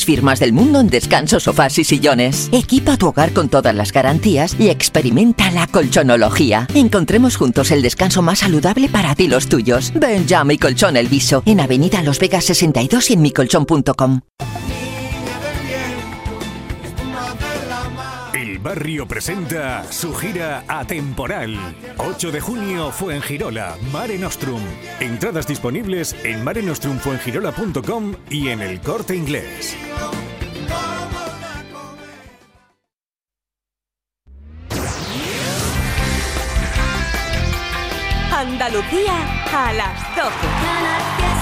firmas del mundo en descansos, sofás y sillones. Equipa tu hogar con todas las garantías y experimenta la colchonología. Encontremos juntos el descanso más saludable para ti y los tuyos. Ven ya a Mi Colchón El Viso, en Avenida Los Vegas 62 y en micolchón.com. barrio presenta su gira atemporal. 8 de junio fue en Mare Nostrum. Entradas disponibles en marenostrumfuengirola.com y en el corte inglés. Andalucía a las 12.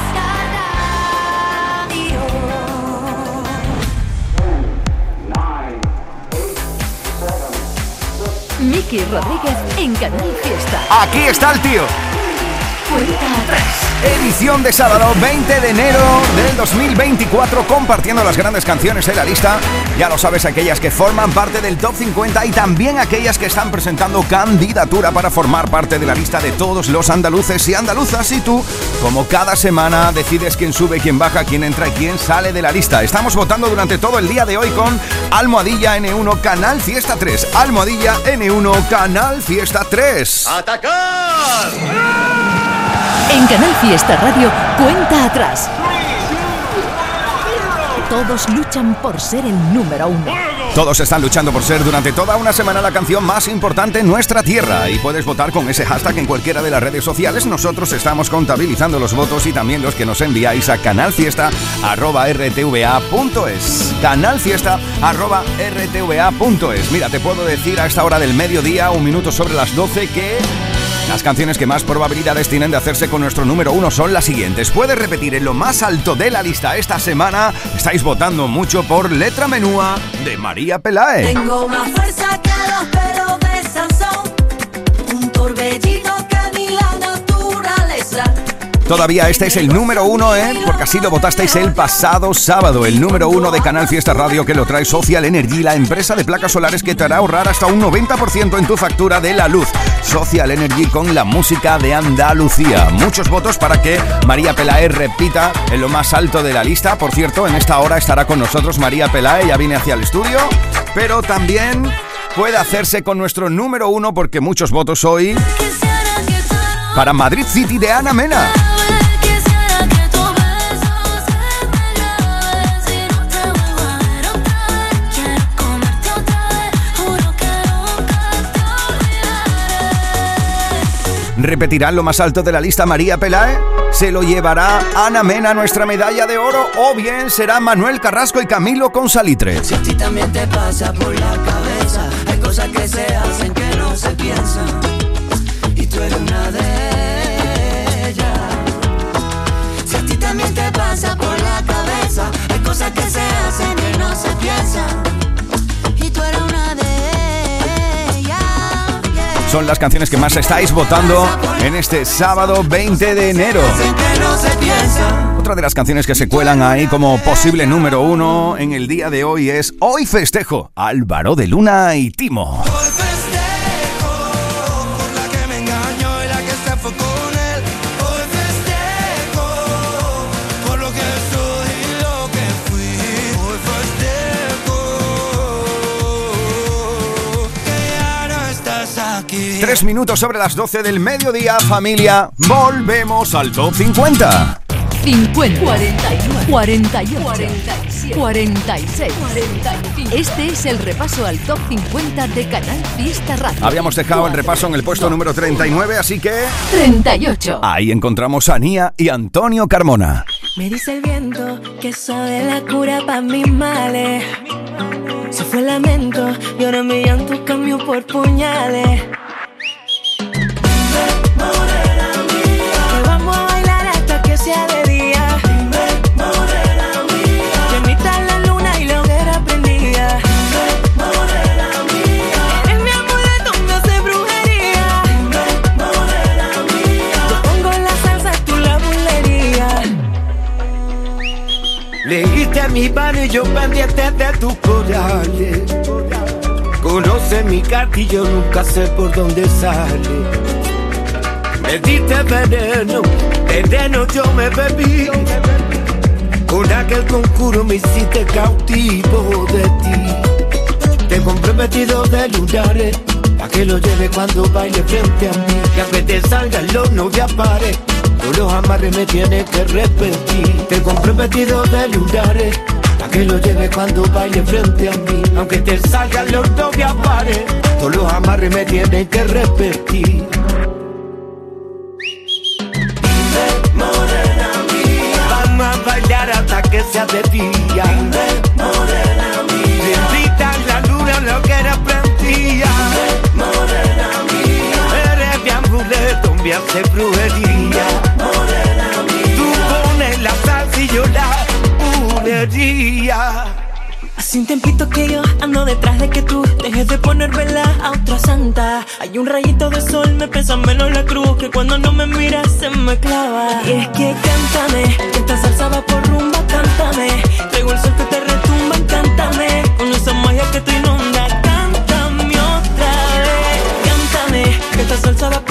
Miki Rodríguez en Canal Fiesta. Aquí está el tío. Cuenta atrás. Edición de sábado 20 de enero del 2024 compartiendo las grandes canciones de la lista. Ya lo sabes, aquellas que forman parte del top 50 y también aquellas que están presentando candidatura para formar parte de la lista de todos los andaluces y andaluzas. Y tú, como cada semana, decides quién sube, quién baja, quién entra y quién sale de la lista. Estamos votando durante todo el día de hoy con Almohadilla N1 Canal Fiesta 3. Almohadilla N1 Canal Fiesta 3. ¡Atacar! En Canal Fiesta Radio, cuenta atrás. Todos luchan por ser el número uno. Todos están luchando por ser durante toda una semana la canción más importante en nuestra tierra y puedes votar con ese hashtag en cualquiera de las redes sociales. Nosotros estamos contabilizando los votos y también los que nos enviáis a canalfiesta@rtva.es. Canalfiesta@rtva.es. Mira, te puedo decir a esta hora del mediodía, un minuto sobre las 12 que las canciones que más probabilidades tienen de hacerse con nuestro número uno son las siguientes. Puedes repetir en lo más alto de la lista esta semana. Estáis votando mucho por Letra Menúa de María Pelae. Tengo más fuerza que Todavía este es el número uno, ¿eh? Porque así lo votasteis el pasado sábado. El número uno de Canal Fiesta Radio que lo trae Social Energy, la empresa de placas solares que te hará ahorrar hasta un 90% en tu factura de la luz. Social Energy con la música de Andalucía. Muchos votos para que María Pelae repita en lo más alto de la lista. Por cierto, en esta hora estará con nosotros María Pelae, ya viene hacia el estudio. Pero también puede hacerse con nuestro número uno porque muchos votos hoy para Madrid City de Ana Mena. ¿Repetirán lo más alto de la lista María Pelae? ¿Se lo llevará Ana Mena nuestra medalla de oro? ¿O bien será Manuel Carrasco y Camilo con Salitre? Si a ti también te pasa por la cabeza, Son las canciones que más estáis votando en este sábado 20 de enero. Otra de las canciones que se cuelan ahí como posible número uno en el día de hoy es Hoy Festejo, Álvaro de Luna y Timo. Tres minutos sobre las 12 del mediodía, familia. Volvemos al top 50. 50, 41, 48, 47, 46, 45. Este es el repaso al top 50 de Canal Fiesta Radio. Habíamos dejado el repaso en el puesto número 39, así que 38. ahí encontramos a Nia y Antonio Carmona. Me dice el viento que sabe la cura para mis males. Se fue el lamento y ahora mi llanto cambió por puñales. Mi y yo pendiente de tus corales. Conoce mi carta y nunca sé por dónde sale. Me diste veneno, veneno yo me bebí. Con aquel concurso me hiciste cautivo de ti. Te compré vestido de lunares, pa' que lo lleve cuando baile frente a mí. Y aunque te salgan los novias pares, todos los amarres me tienes que repetir. Te vestido de lunares, pa' que lo lleve cuando baile frente a mí. Aunque te salgan los novias pares, todos los amarres me tienes que repetir. A hasta que sea de día. morena mía. Bendita la luna, lo que era prendía. Me hace brujería. Tú pones la salsa y yo la bulería. Hace un tiempito que yo ando detrás de que tú dejes de poner vela a otra santa. Hay un rayito de sol, me pesa menos la cruz que cuando no me miras se me clava. Y es que cántame, que esta salsa va por rumba, cántame. Traigo el sol que te retumba, cántame. Con esa magia que te inunda, cántame otra vez. Cántame, que esta salsa va por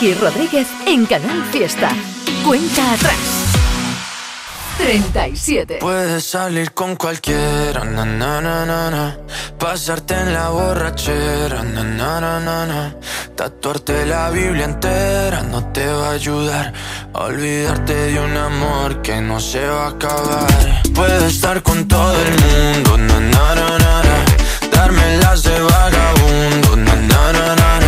Miki Rodríguez en Canal Fiesta. Cuenta atrás. 37. Puedes salir con cualquiera, na, na, na, na, pasarte en la borrachera, na, na, na, na, tatuarte la Biblia entera no te va a ayudar olvidarte de un amor que no se va a acabar. Puedes estar con todo el mundo, na, na, na, na. darme las de vagabundo, na, na, na, na,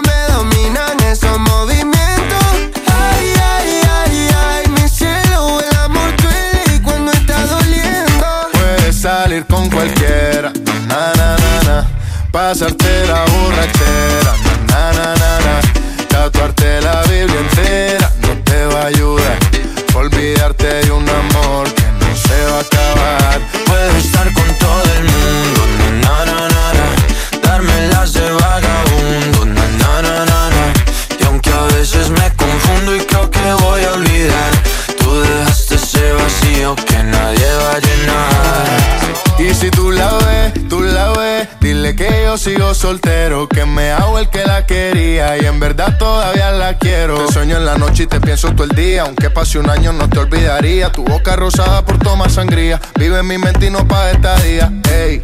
con cualquiera, na na na na, pasarte la borrachera, na na na na, verdad todavía la quiero. Te sueño en la noche y te pienso todo el día, aunque pase un año no te olvidaría. Tu boca rosada por tomar sangría, vive mi mente y no pa' esta día. Ey,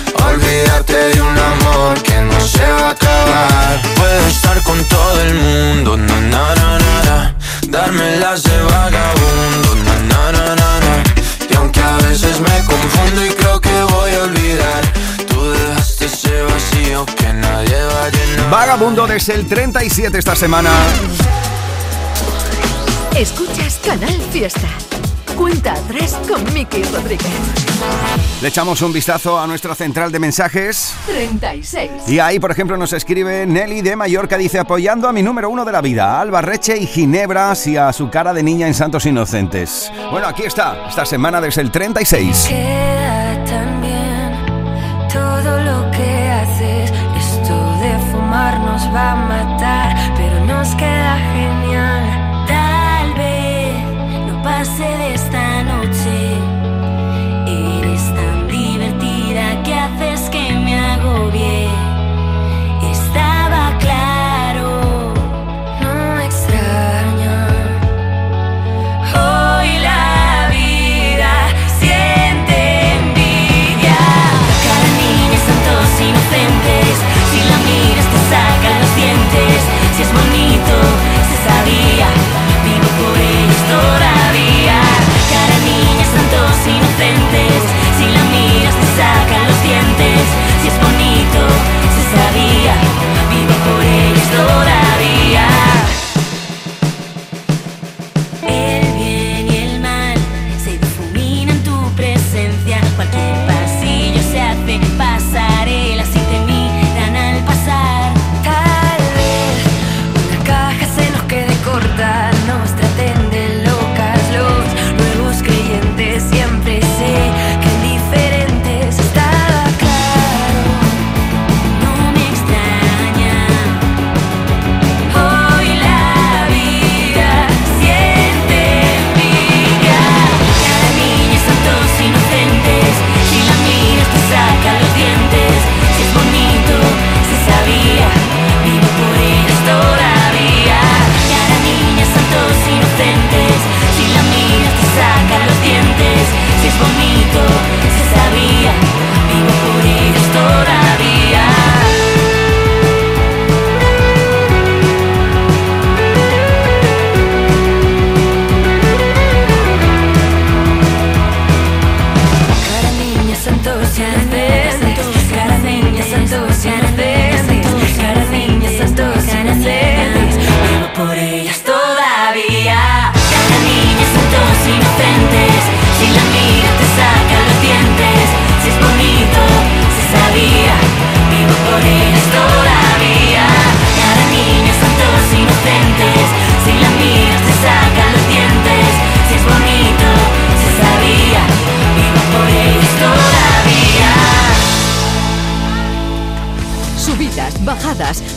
Olvídate de un amor que no se va a acabar. Puedo estar con todo el mundo, na na na na na. Darme las de vagabundo, na na na na na. Y aunque a veces me confundo y creo que voy a olvidar, tú dejaste ese vacío que nadie va a llenar. Vagabundo desde el 37 esta semana. Escuchas Canal Fiesta. Cuenta atrás con Miki Rodríguez. Le echamos un vistazo a nuestra central de mensajes. 36. Y ahí, por ejemplo, nos escribe Nelly de Mallorca, dice apoyando a mi número uno de la vida, a Alba Reche y Ginebras y a su cara de niña en Santos Inocentes. Bueno, aquí está, esta semana desde el 36. Queda tan bien todo lo que haces. Esto de fumar nos va a matar, pero nos queda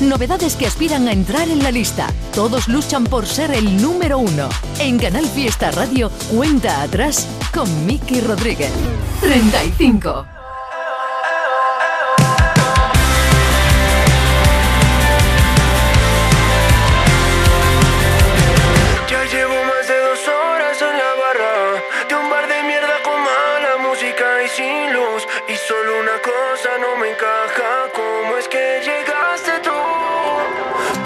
novedades que aspiran a entrar en la lista. Todos luchan por ser el número uno. En Canal Fiesta Radio, cuenta atrás con Miki Rodríguez. 35. Ya llevo más de dos horas en la barra De un bar de mierda con mala música y sin luz Y solo una cosa no me encaja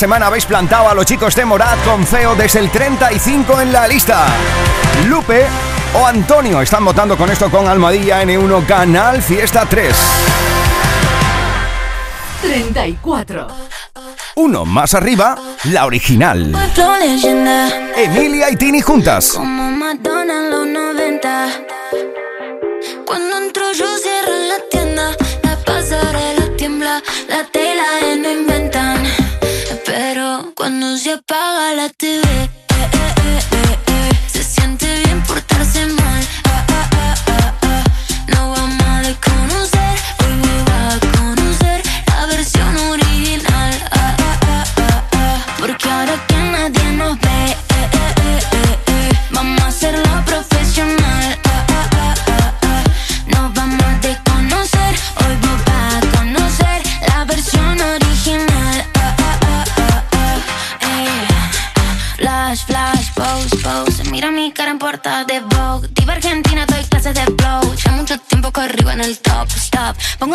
Semana habéis plantado a los chicos de Morat con Feo desde el 35 en la lista. Lupe o Antonio están votando con esto con Almadilla N1 Canal Fiesta 3. 34. Uno más arriba, la original. Emilia y Tini juntas. Cuando se apaga la TV,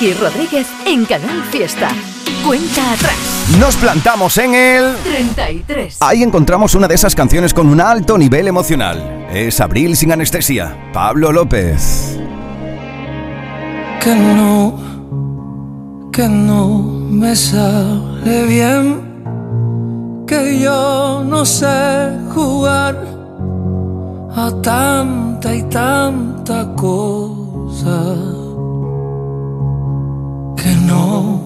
Miki Rodríguez en Canal Fiesta. Cuenta atrás. Nos plantamos en el... 33. Ahí encontramos una de esas canciones con un alto nivel emocional. Es Abril sin anestesia. Pablo López. que no, que no me sale bien, que yo no sé jugar a tanta y tanta cosa, que no,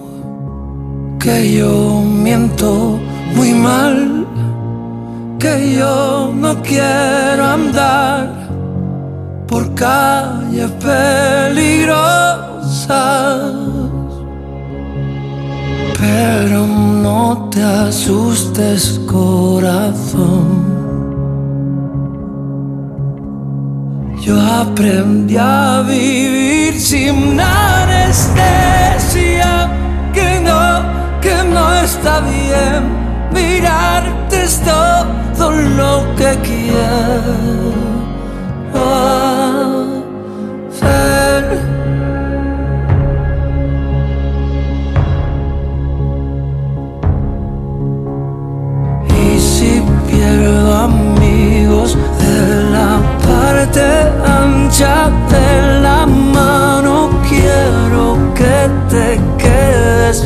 que yo miento muy mal, que yo no quiero andar por calles peligrosas. Pero no te asustes, corazón. Yo aprendí a vivir sin anestesia, que no, que no está bien. Mirarte es todo lo que quiero hacer. Y si pierdo amigos de la parte ancha de la mano, quiero que te quedes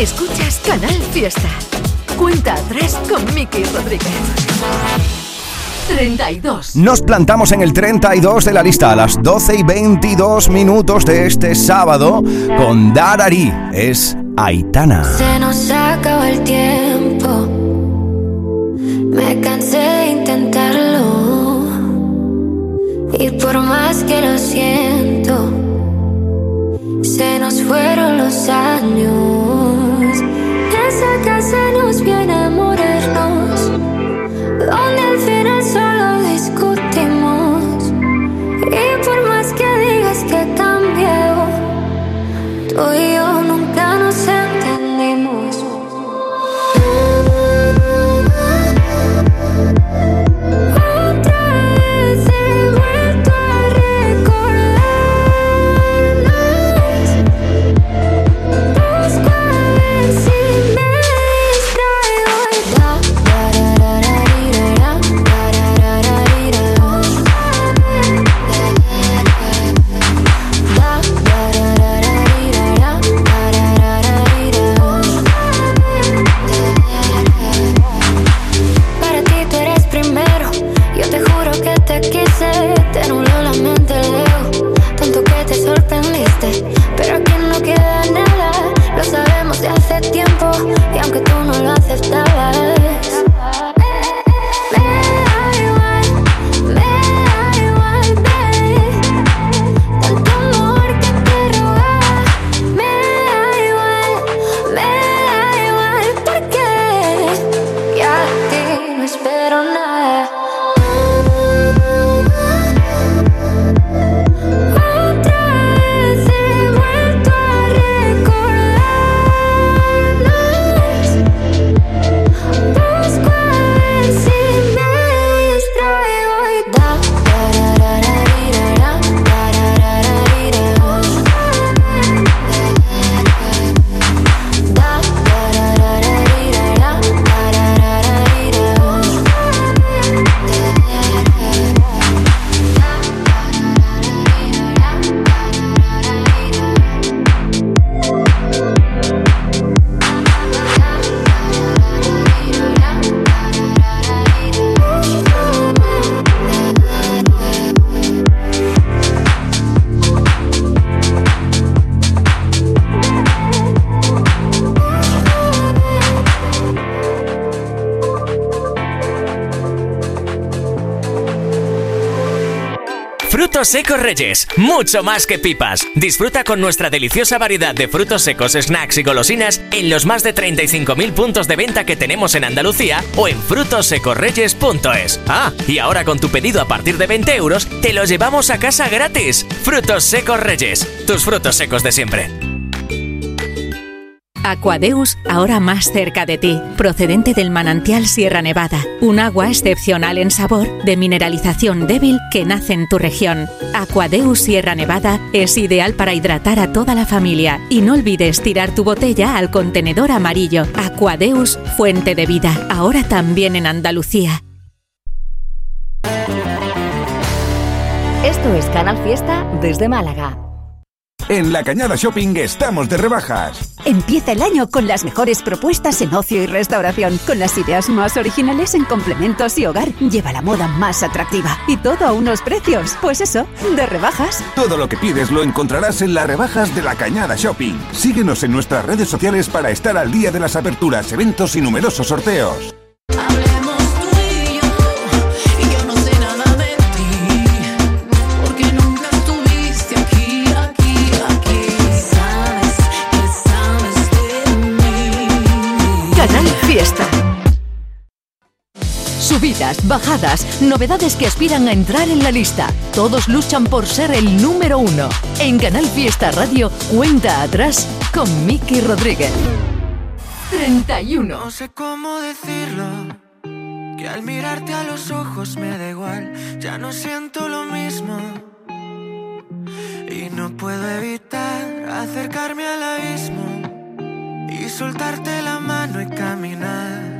Escuchas Canal Fiesta. Cuenta atrás con Miki Rodríguez. 32. Nos plantamos en el 32 de la lista a las 12 y 22 minutos de este sábado con Darari. Es Aitana. Se nos acaba el tiempo. Me cansé de intentarlo. Y por más que lo siento, se nos fueron los años. Esa casa nos viene a morirnos. Donde al final solo discutimos. Secos Reyes, mucho más que pipas. Disfruta con nuestra deliciosa variedad de frutos secos, snacks y golosinas en los más de 35.000 puntos de venta que tenemos en Andalucía o en frutosecorreyes.es. Ah, y ahora con tu pedido a partir de 20 euros, te lo llevamos a casa gratis. Frutos secos Reyes, tus frutos secos de siempre. Aquadeus, ahora más cerca de ti, procedente del manantial Sierra Nevada, un agua excepcional en sabor, de mineralización débil que nace en tu región. Aquadeus Sierra Nevada es ideal para hidratar a toda la familia y no olvides tirar tu botella al contenedor amarillo. Aquadeus, fuente de vida, ahora también en Andalucía. Esto es Canal Fiesta desde Málaga. En La Cañada Shopping estamos de rebajas. Empieza el año con las mejores propuestas en ocio y restauración, con las ideas más originales en complementos y hogar. Lleva la moda más atractiva y todo a unos precios, pues eso, de rebajas. Todo lo que pides lo encontrarás en las rebajas de La Cañada Shopping. Síguenos en nuestras redes sociales para estar al día de las aperturas, eventos y numerosos sorteos. Hablemos Bajadas, novedades que aspiran a entrar en la lista. Todos luchan por ser el número uno. En Canal Fiesta Radio, cuenta atrás con Miki Rodríguez. 31. No sé cómo decirlo. Que al mirarte a los ojos me da igual. Ya no siento lo mismo. Y no puedo evitar acercarme al abismo. Y soltarte la mano y caminar.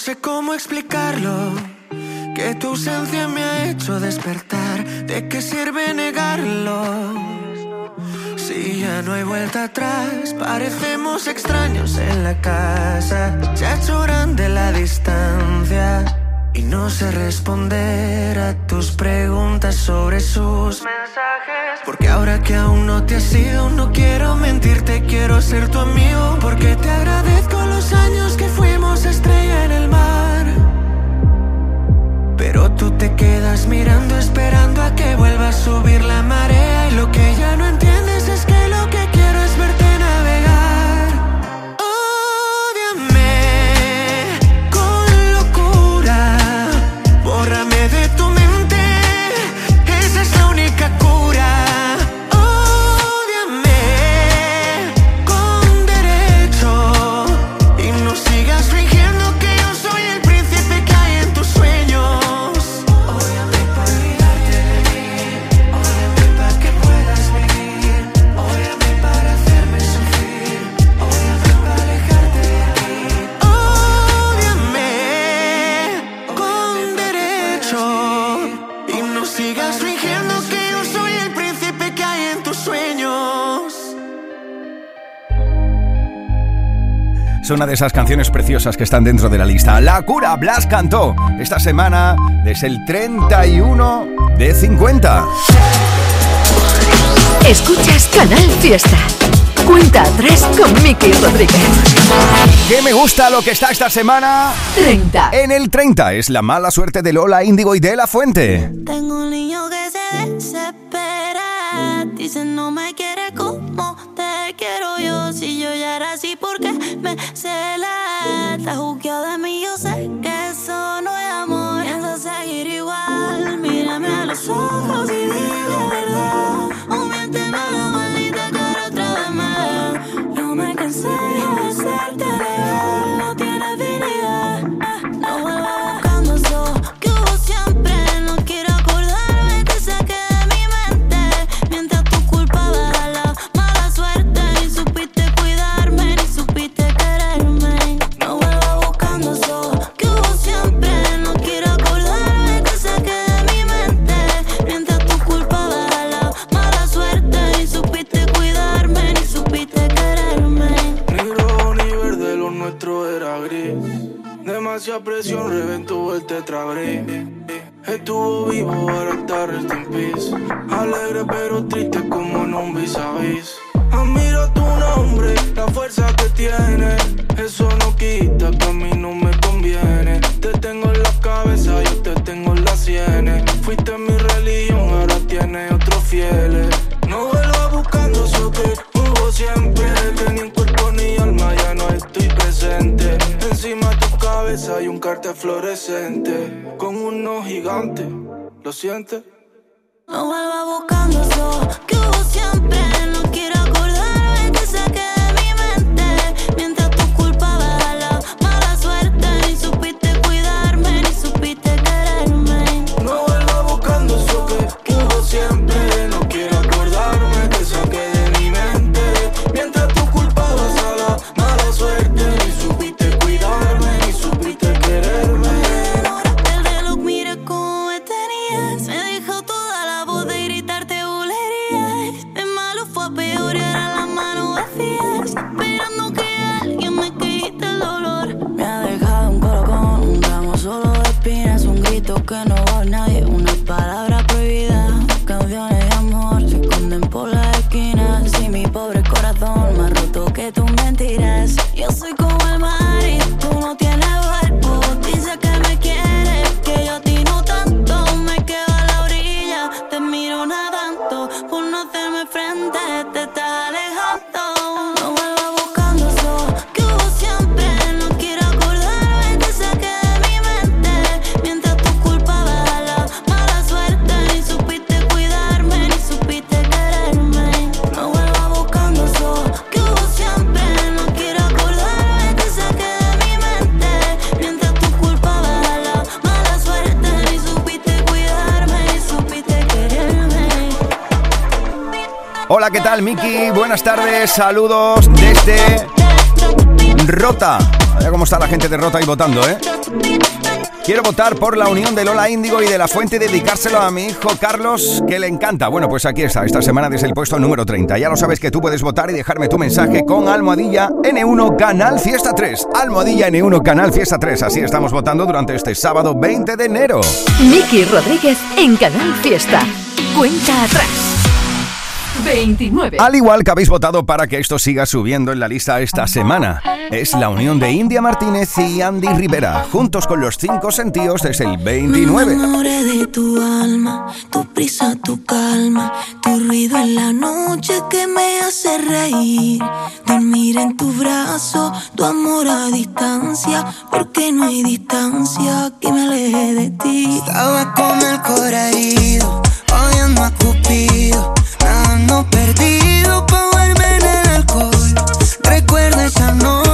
sé cómo explicarlo. Que tu ausencia me ha hecho despertar. ¿De qué sirve negarlo? Si ya no hay vuelta atrás, parecemos extraños en la casa. Ha hecho grande la distancia. Y no sé responder a tus preguntas sobre sus mensajes. Porque ahora que aún no te has ido, no quiero mentirte, quiero ser tu amigo. Porque te agradezco los años que fuimos estrella en el mar. Pero tú te quedas mirando, esperando a que vuelva a subir la marea. Y lo que ya no entiendes es que lo Es una de esas canciones preciosas que están dentro de la lista. La cura, Blas cantó esta semana desde el 31 de 50. Escuchas Canal Fiesta. Cuenta atrás con Miki Rodríguez. ¿Qué me gusta lo que está esta semana? 30. En el 30 es la mala suerte de Lola Índigo y de La Fuente. Tengo un niño que se desespera. Dice no me quiere como. Era así, porque me cela? Está juzgado de mí, yo sé que eso no es amor. Pienso seguir igual. Mírame a los ojos y dime la verdad. O miénteme la maldita cara otra vez más. Yo me cansé Estuvo vivo, ahora está rest peace. Alegre pero triste como en un vis a vis. Admiro tu nombre, la fuerza que tiene. Eso no quita que a mí no me conviene. Te tengo en la cabeza, yo te tengo en las sienes. Fuiste mi religión, ahora tienes otros fieles. Un cartel fluorescente. Con unos gigantes, ¿lo sientes? No vuelvas buscando eso que hubo siempre. No quiero Saludos desde Rota. A ver cómo está la gente de Rota ahí votando, ¿eh? Quiero votar por la unión de Lola Índigo y de La Fuente y dedicárselo a mi hijo Carlos, que le encanta. Bueno, pues aquí está, esta semana desde el puesto número 30. Ya lo sabes que tú puedes votar y dejarme tu mensaje con Almohadilla N1 Canal Fiesta 3. Almohadilla N1 Canal Fiesta 3. Así estamos votando durante este sábado 20 de enero. Miki Rodríguez en Canal Fiesta. Cuenta atrás. 29. Al igual que habéis votado para que esto siga subiendo en la lista esta semana, es la unión de India Martínez y Andy Rivera, juntos con los cinco sentidos desde el 29. Me de tu alma, tu prisa, tu calma, tu ruido en la noche que me hace reír. Dormir en tu brazo, tu amor a distancia, porque no hay distancia que me aleje de ti. Estaba con el corazón herido, odiando a Cupido, nadando perdido pa' verme en el alcohol. Recuerdo esa noche,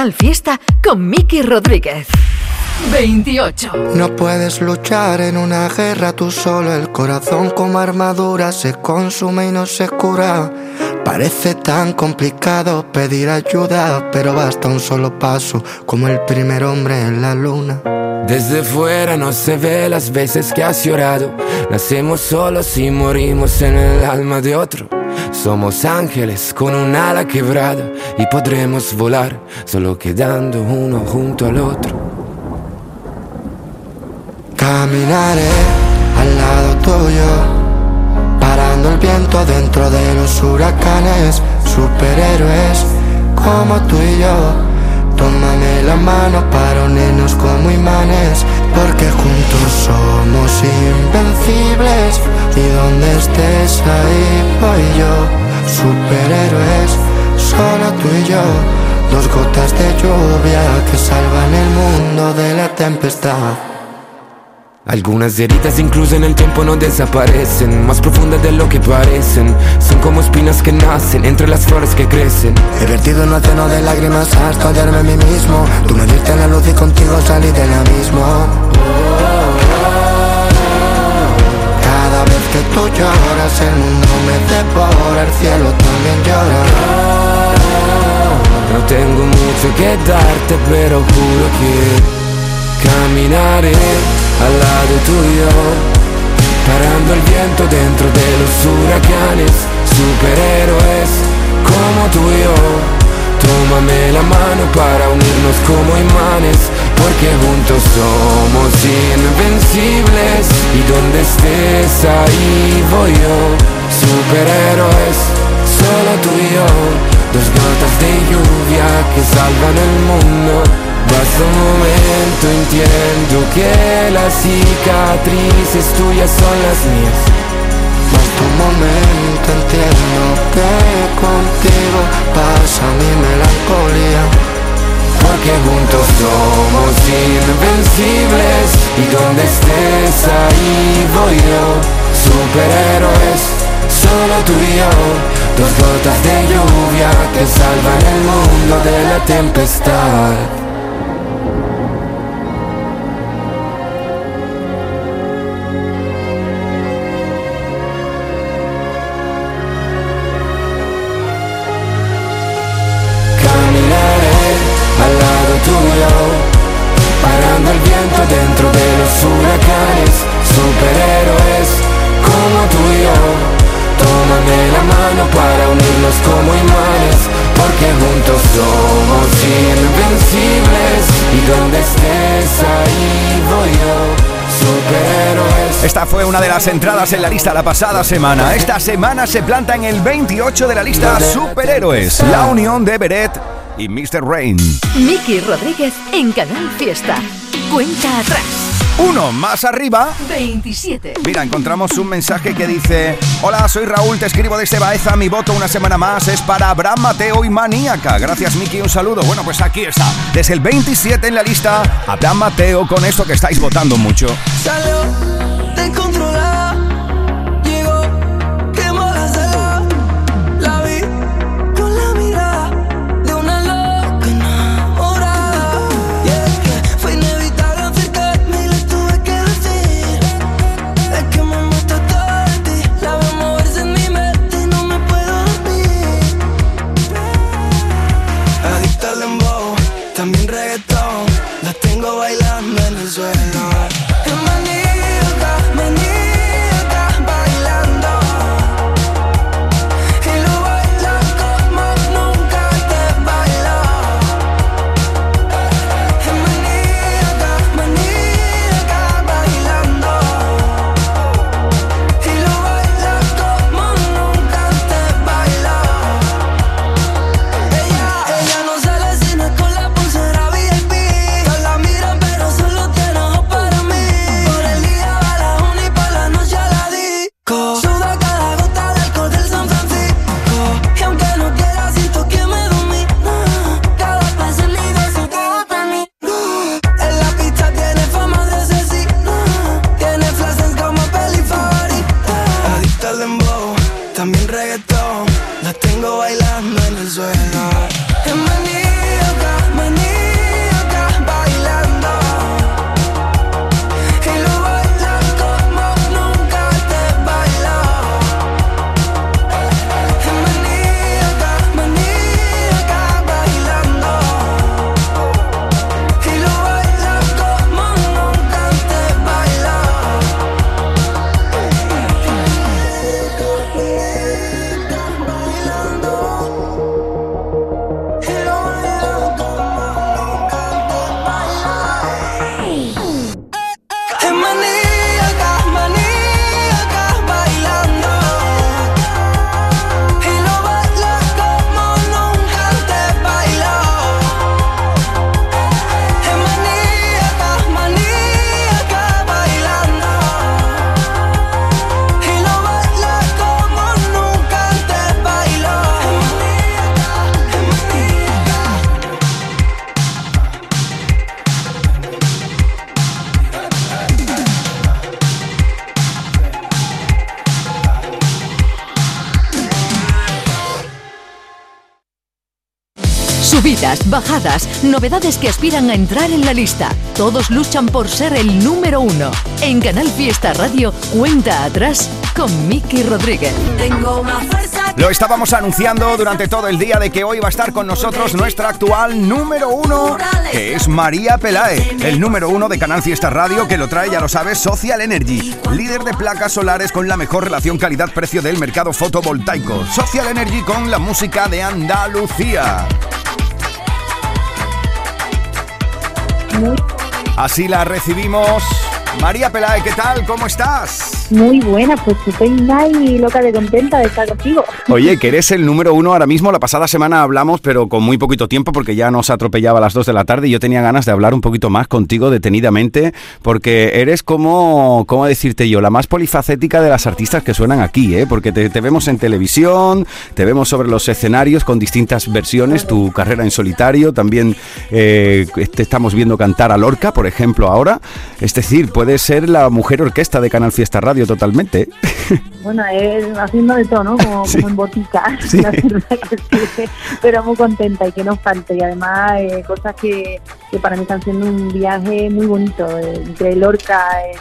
Canal Fiesta con Miki Rodríguez. 28. No puedes luchar en una guerra tú solo, el corazón como armadura se consume y no se cura. Parece tan complicado pedir ayuda, pero basta un solo paso, como el primer hombre en la luna. Desde fuera no se ve las veces que has llorado, Nacemos solos y morimos en el alma de otro. Somos ángeles con un ala quebrada y podremos volar solo quedando uno junto al otro. Caminaré al lado tuyo, parando el viento dentro de los huracanes, superhéroes como tú y yo. Tómame la mano para unirnos como imanes, porque juntos somos invencibles. Y donde estés ahí voy yo, superhéroes, solo tú y yo. Dos gotas de lluvia que salvan el mundo de la tempestad. Algunas heridas incluso en el tiempo no desaparecen, más profundas de lo que parecen. Son como espinas que nacen entre las flores que crecen. He vertido un océano de lágrimas hasta odiarme a mí mismo. Tú me diste la luz y contigo salí del abismo. Cada que tú lloras, el mundo me devora, el cielo también llora. No tengo mucho que darte, pero juro que caminaré al lado tuyo, parando el viento dentro de los huracanes, superhéroes como tú y yo. Tómame la mano para unirnos como imanes, porque juntos somos invencibles. Y donde estés ahí voy yo, superhéroes, solo tú y yo. Dos gotas de lluvia que salvan el mundo. Basta un momento, entiendo que las cicatrices tuyas son las mías. Basta un momento, entiendo que contigo pasa mi melancolía. Porque juntos somos invencibles y donde estés ahí voy yo, superhéroes, solo tú y yo, dos gotas de lluvia que salvan el mundo de la tempestad. Huracanes, superhéroes como tú y yo. Tómame la mano para unirnos como imanes, porque juntos somos invencibles. Y donde estés ahí voy yo. Superhéroes. Esta fue una de las entradas en la lista la pasada semana. Esta semana se planta en el 28 de la lista Superhéroes, la unión de Beret y Mr. Rain. Miki Rodríguez en Canal Fiesta. Cuenta atrás. Uno más arriba. 27. Mira, encontramos un mensaje que dice: Hola, soy Raúl, te escribo desde Baeza. Mi voto una semana más es para Abraham Mateo y Maníaca. Gracias, Miki, un saludo. Bueno, pues aquí está. Desde el 27 en la lista, Abraham Mateo con esto que estáis votando mucho. Salió descontrolada, llegó, Subidas, bajadas, novedades que aspiran a entrar en la lista. Todos luchan por ser el número uno. En Canal Fiesta Radio, cuenta atrás con Miki Rodríguez. Tengo más fuerza Lo estábamos anunciando durante todo el día de que hoy va a estar con nosotros nuestra actual número uno, que es María Pelae, el número uno de Canal Fiesta Radio, que lo trae, ya lo sabes, Social Energy, líder de placas solares con la mejor relación calidad-precio del mercado fotovoltaico. Social Energy con la música de Andalucía. Así la recibimos. María Pelae, ¿qué tal? ¿Cómo estás? Muy buena, pues estupenda y loca de contenta de estar contigo. Oye, que eres el número uno ahora mismo. La pasada semana hablamos, pero con muy poquito tiempo, porque ya nos atropellaba a las 2 de la tarde y yo tenía ganas de hablar un poquito más contigo detenidamente, porque eres como, ¿cómo decirte yo? La más polifacética de las artistas que suenan aquí, ¿eh? Porque te, te vemos en televisión, te vemos sobre los escenarios con distintas versiones, tu carrera en solitario, también eh, te estamos viendo cantar a Lorca, por ejemplo, ahora. Es decir, puedes ser la mujer orquesta de Canal Fiesta Radio totalmente. Bueno, es haciendo de todo, ¿no? Como, Sí. como en botica, Sí. la verdad que sí, pero muy contenta y que no falte. Y además, eh, cosas que, que para mí están siendo un viaje muy bonito, eh, entre Lorca, eh,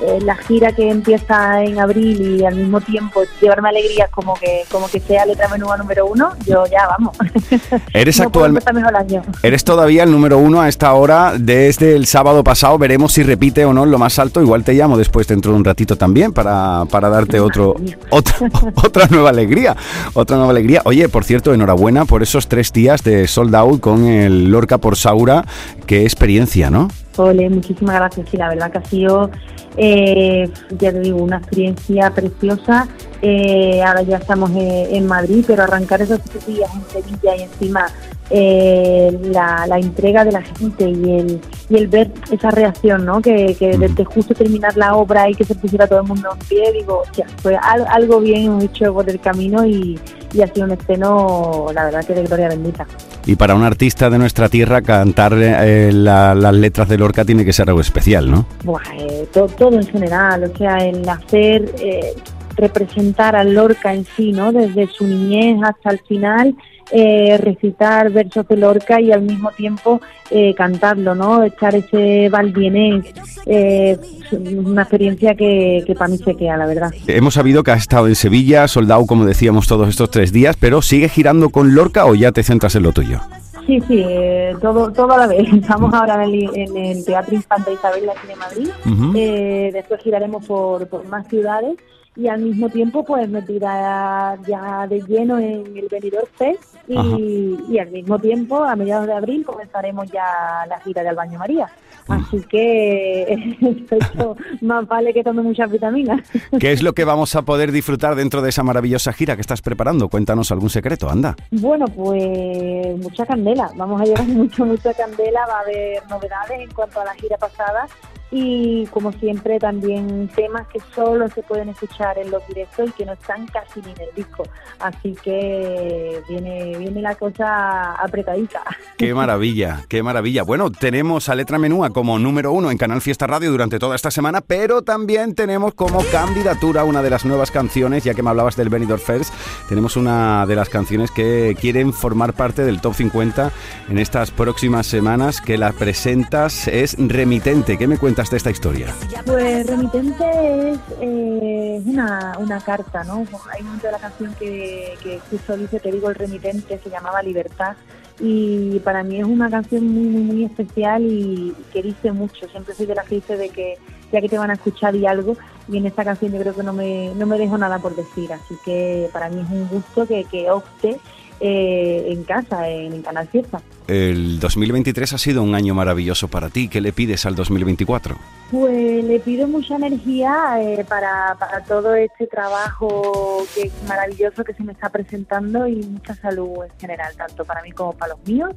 eh, la gira que empieza en abril y al mismo tiempo llevarme alegrías como que como que sea letra menúa número uno, yo ya vamos. Eres no puedo actual- empezar mejor el año. Eres todavía el número uno a esta hora desde el sábado pasado. Veremos si repite o no en lo más alto. Igual te llamo después dentro de un ratito también para, para darte otro, otra, otra nueva alegría. Otra nueva alegría. Oye, por cierto, enhorabuena por esos tres días de sold out con el Lorca por Saura. Qué experiencia, ¿no? Ole, muchísimas gracias. Sí, la verdad que ha sido, eh, ya te digo, una experiencia preciosa. Eh, ahora ya estamos eh, en Madrid, pero arrancar esos tres días en Sevilla y encima eh, la, la entrega de la gente y el, y el ver esa reacción, ¿no? Que, que desde justo terminar la obra y que se pusiera todo el mundo en pie, digo, hostia, fue al- algo bien hecho por el camino y, y ha sido un estreno, la verdad que de gloria bendita. Y para un artista de nuestra tierra, cantar eh, la- las letras de Lorca tiene que ser algo especial, ¿no? Buah, eh, to- todo en general, o sea, el hacer, eh, representar a Lorca en sí, ¿no? Desde su niñez hasta el final, eh, recitar versos de Lorca y al mismo tiempo eh, cantarlo, ¿no? Echar ese balbienés, eh, una experiencia que, que para mí se queda, la verdad. Hemos sabido que has estado en Sevilla, soldado, como decíamos, todos estos tres días, pero ¿sigues girando con Lorca o ya te centras en lo tuyo? Sí, sí, eh, todo, todo a la vez. Estamos ahora en el, en el Teatro Infanta Isabel aquí de Madrid. Eh, después giraremos por, por más ciudades y al mismo tiempo pues me tirará ya de lleno en el Benidorm Fest y, y al mismo tiempo a mediados de abril comenzaremos ya la gira del Baño María. Así que esto más vale que tome muchas vitaminas. ¿Qué es lo que vamos a poder disfrutar dentro de esa maravillosa gira que estás preparando? Cuéntanos algún secreto, anda. Bueno, pues mucha candela. Vamos a llevar mucho, mucha candela. Va a haber novedades en cuanto a la gira pasada y, como siempre, también temas que solo se pueden escuchar en los directos y que no están casi ni en el disco. Así que viene, viene la cosa apretadita. Qué maravilla, qué maravilla. Bueno, tenemos a Letra Menúa como número uno en Canal Fiesta Radio durante toda esta semana, pero también tenemos como candidatura una de las nuevas canciones, ya que me hablabas del Benidorm Fest, tenemos una de las canciones que quieren formar parte del Top 50 en estas próximas semanas, que la presentas, es Remitente. ¿Qué me cuentas de esta historia? Pues remitente es eh, una, una carta, ¿no? Hay un momento de la canción que, que justo dice, te digo, el remitente, se llamaba Libertad. Y para mí es una canción muy, muy, muy especial y que dice mucho. Siempre soy de las que dice de que ya que te van a escuchar y algo. Y en esta canción yo creo que no me, no me dejo nada por decir. Así que para mí es un gusto que, que opte eh, en casa, en, en Canal Fiesta. El 2023 ha sido un año maravilloso para ti. ¿Qué le pides al 2024? Pues le pido mucha energía eh, para, para todo este trabajo que es maravilloso que se me está presentando y mucha salud en general, tanto para mí como para los míos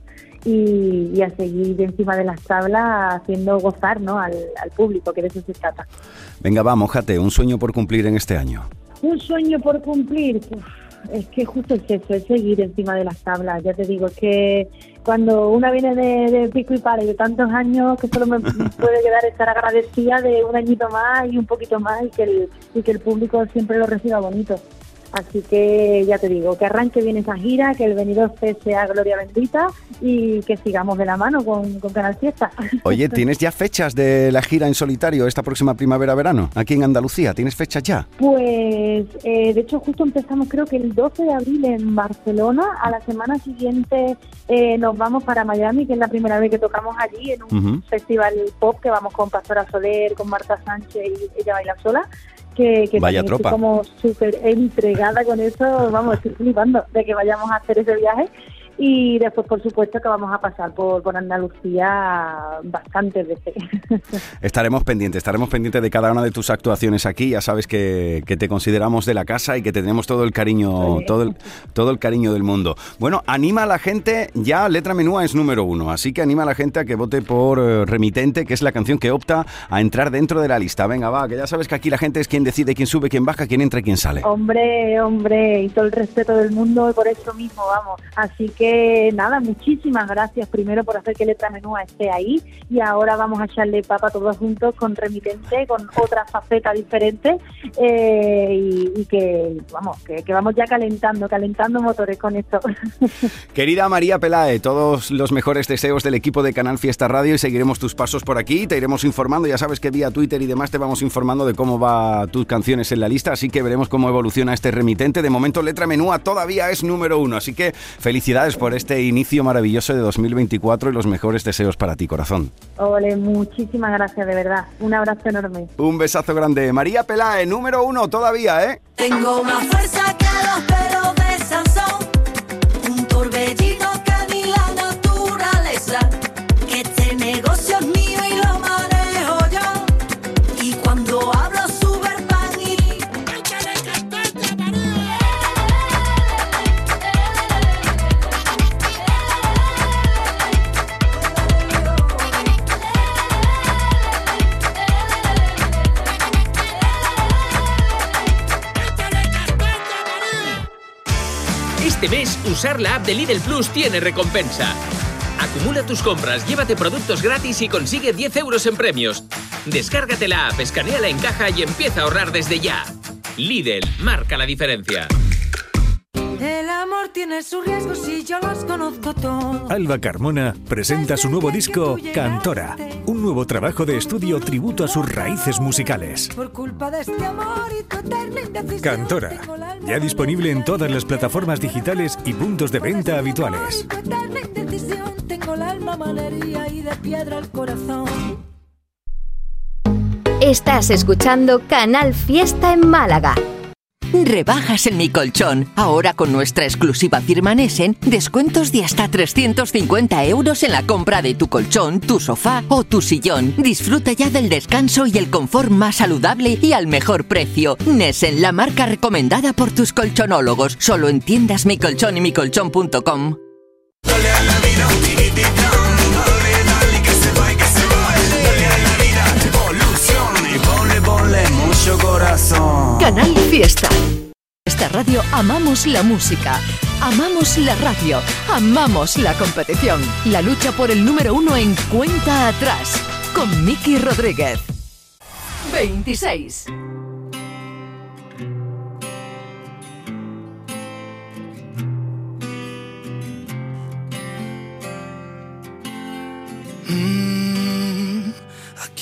y, y a seguir encima de las tablas haciendo gozar ¿no? al, al público, que de eso se trata. Venga, va, mojate, un sueño por cumplir en este año. Un sueño por cumplir, uf, es que justo es eso, es seguir encima de las tablas. Ya te digo, es que cuando una viene de, de pico y pala y de tantos años, que solo me puede quedar estar agradecida de un añito más y un poquito más y que el, y que el público siempre lo reciba bonito. Así que ya te digo, que arranque bien esa gira, que el venido sea gloria bendita y que sigamos de la mano con, con Canal Fiesta. Oye, ¿tienes ya fechas de la gira en solitario esta próxima primavera-verano? Aquí en Andalucía, ¿tienes fechas ya? Pues, eh, de hecho, justo empezamos creo que el 12 de abril en Barcelona. A la semana siguiente eh, nos vamos para Miami, que es la primera vez que tocamos allí en un festival pop que vamos con Pastora Soler, con Marta Sánchez y ella baila sola. Que, que Vaya tropa. estoy como súper entregada con eso, vamos, estoy flipando de que vayamos a hacer ese viaje. Y después, por supuesto, que vamos a pasar por, por Andalucía bastantes veces. Estaremos pendientes, estaremos pendientes de cada una de tus actuaciones aquí. Ya sabes que, que te consideramos de la casa y que te tenemos todo el cariño, todo el, todo el cariño del mundo. Bueno, anima a la gente, ya Letra Menúa es número uno, así que anima a la gente a que vote por eh, Remitente, que es la canción que opta a entrar dentro de la lista. Venga, va, que ya sabes que aquí la gente es quien decide quién sube, quién baja, quién entra y quién sale. Hombre, hombre, y todo el respeto del mundo por eso mismo, vamos. Así que nada, muchísimas gracias primero por hacer que Letra Menúa esté ahí y ahora vamos a echarle papa todos juntos con Remitente, con otra faceta diferente eh, y, que, vamos, que, que vamos ya calentando, calentando motores con esto. Querida María Pelae, todos los mejores deseos del equipo de Canal Fiesta Radio y seguiremos tus pasos por aquí, te iremos informando, ya sabes que vía Twitter y demás te vamos informando de cómo va tus canciones en la lista, así que veremos cómo evoluciona este remitente. De momento Letra Menúa todavía es número uno, así que felicidades por este inicio maravilloso de 2024 y los mejores deseos para ti, corazón. Ole, muchísimas gracias, de verdad. Un abrazo enorme. Un besazo grande. María Pelae, número uno todavía, ¿eh? Tengo más fuerza que los perros usar la app de Lidl Plus tiene recompensa. Acumula tus compras, llévate productos gratis y consigue 10 euros en premios. Descárgate la app, escaneala en caja y empieza a ahorrar desde ya. Lidl, marca la diferencia. El amor tiene sus riesgos y yo los conozco todos. Alba Carmona presenta su nuevo disco Cantora, un nuevo trabajo de estudio tributo a sus raíces musicales. Por culpa de este amor y tu eterna indecisión. Cantora, ya disponible en todas las plataformas digitales y puntos de venta habituales. Tu eterna indecisión. Tengo el alma malería y de piedra el corazón. Estás escuchando Canal Fiesta en Málaga. Rebajas en mi colchón. Ahora con nuestra exclusiva firma Nessen, descuentos de hasta 350 euros en la compra de tu colchón, tu sofá o tu sillón. Disfruta ya del descanso y el confort más saludable y al mejor precio. Nessen, la marca recomendada por tus colchonólogos. Solo en tiendas mi colchón y ponle mucho corazón. Canal Fiesta. Esta radio amamos la música, amamos la radio, amamos la competición. La lucha por el número uno en cuenta atrás con Miki Rodríguez. 26. Mm, ¿A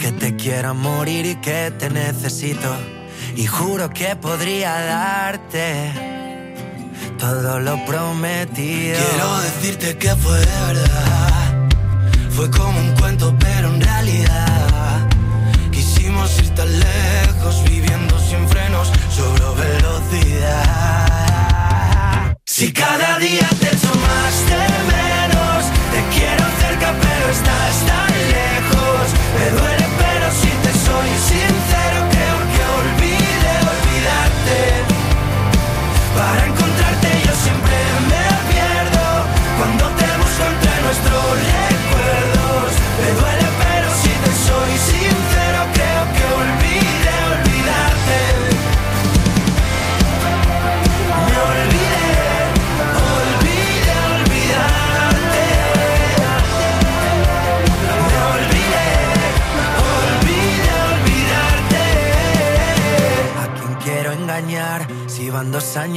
Que te quiero morir y que te necesito. Y juro que podría darte todo lo prometido. Quiero decirte que fue de verdad. Fue como un cuento, pero en realidad quisimos ir tan lejos, viviendo sin frenos, sobre velocidad. Si cada día te echo más de menos, te quiero cerca, pero estás tan lejos. Me duele, sincero, creo que olvide olvidarte. Para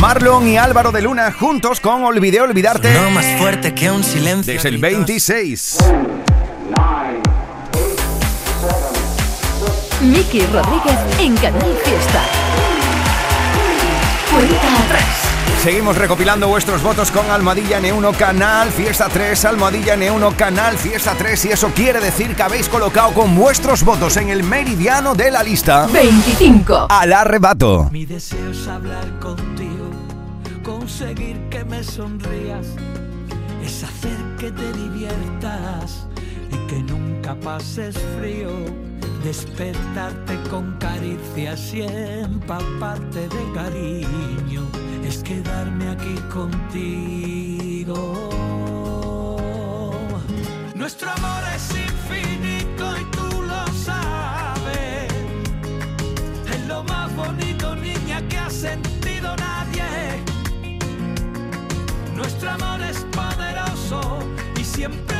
Marlon y Álvaro de Luna juntos con Olvidé Olvidarte. No más fuerte que un silencio. Desde el 26. Miki Rodríguez en Canal Fiesta. Cuenta atrás. Seguimos recopilando vuestros votos con Almohadilla N1 Canal Fiesta 3, Almohadilla N1 Canal Fiesta 3 y eso quiere decir que habéis colocado con vuestros votos en el meridiano de la lista 25. al arrebato. Mi deseo es hablar contigo, conseguir que me sonrías, es hacer que te diviertas y que nunca pases frío, despertarte con caricias y empaparte de cariño, es quedarme aquí contigo. Nuestro amor es infinito y tú lo sabes. Es lo más bonito, niña, que ha sentido nadie. Nuestro amor es poderoso y siempre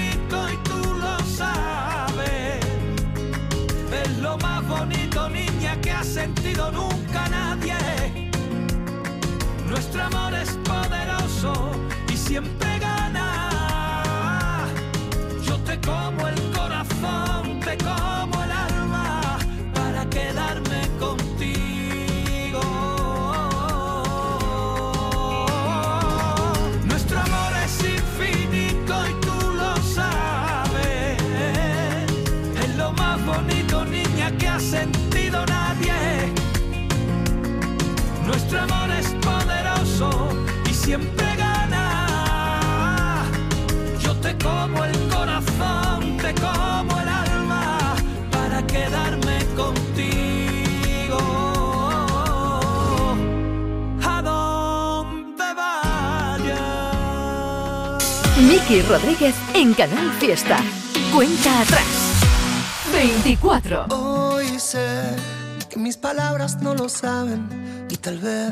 sentido nunca nadie. Nuestro amor es poderoso y siempre gana. Yo te como el Nuestro amor es poderoso y siempre gana. Yo te como el corazón, te como el alma para quedarme contigo. A donde vayas. Miki Rodríguez en Canal Fiesta. Cuenta atrás. 24. Hoy sé que mis palabras no lo saben y tal vez,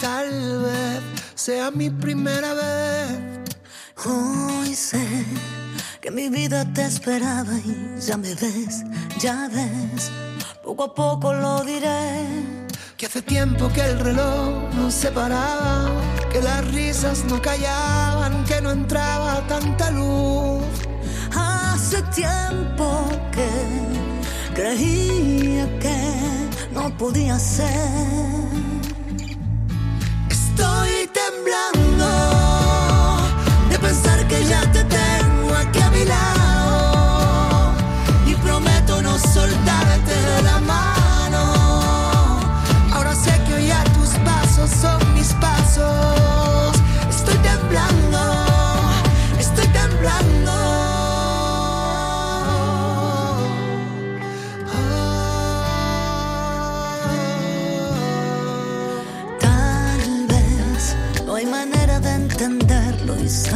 tal vez sea mi primera vez. Hoy sé que mi vida te esperaba y ya me ves, ya ves, poco a poco lo diré. Que hace tiempo que el reloj no se paraba, que las risas no callaban, que no entraba tanta luz. Hace tiempo que creía que no podía ser. Estoy temblando de pensar que ya te tengo aquí a mi lado y prometo no soltarte de la mano. Ahora sé que hoy a tus pasos son